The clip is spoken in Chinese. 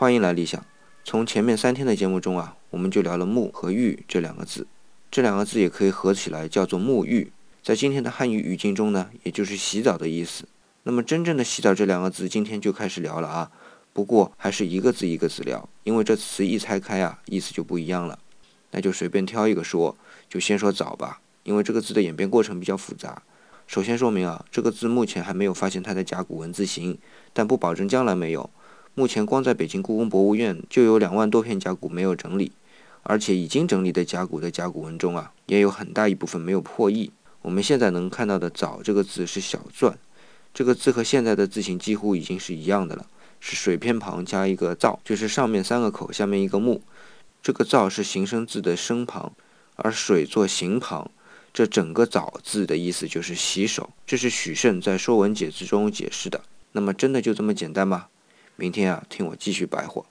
欢迎来理想。从前面三天的节目中啊，我们就聊了“沐”和“浴”这两个字，这两个字也可以合起来叫做“沐浴”。在今天的汉语语境中呢，也就是洗澡的意思。那么真正的洗澡这两个字，今天就开始聊了啊。不过还是一个字一个字聊，因为这词一拆开啊，意思就不一样了。那就随便挑一个说，就先说澡吧，因为这个字的演变过程比较复杂。首先说明啊，这个字目前还没有发现它的甲骨文字形，但不保证将来没有。目前光在北京故宫博物院就有两万多片甲骨没有整理，而且已经整理的甲骨的甲骨文中啊，也有很大一部分没有破译。我们现在能看到的“藻”这个字是小篆，这个字和现在的字形几乎已经是一样的了，是水偏旁加一个造，就是上面三个口，下面一个木。这个造是形声字的声旁，而水做形旁，这整个藻字的意思就是洗手。这是许慎在《说文解字》中解释的。那么真的就这么简单吗？明天啊，听我继续白话。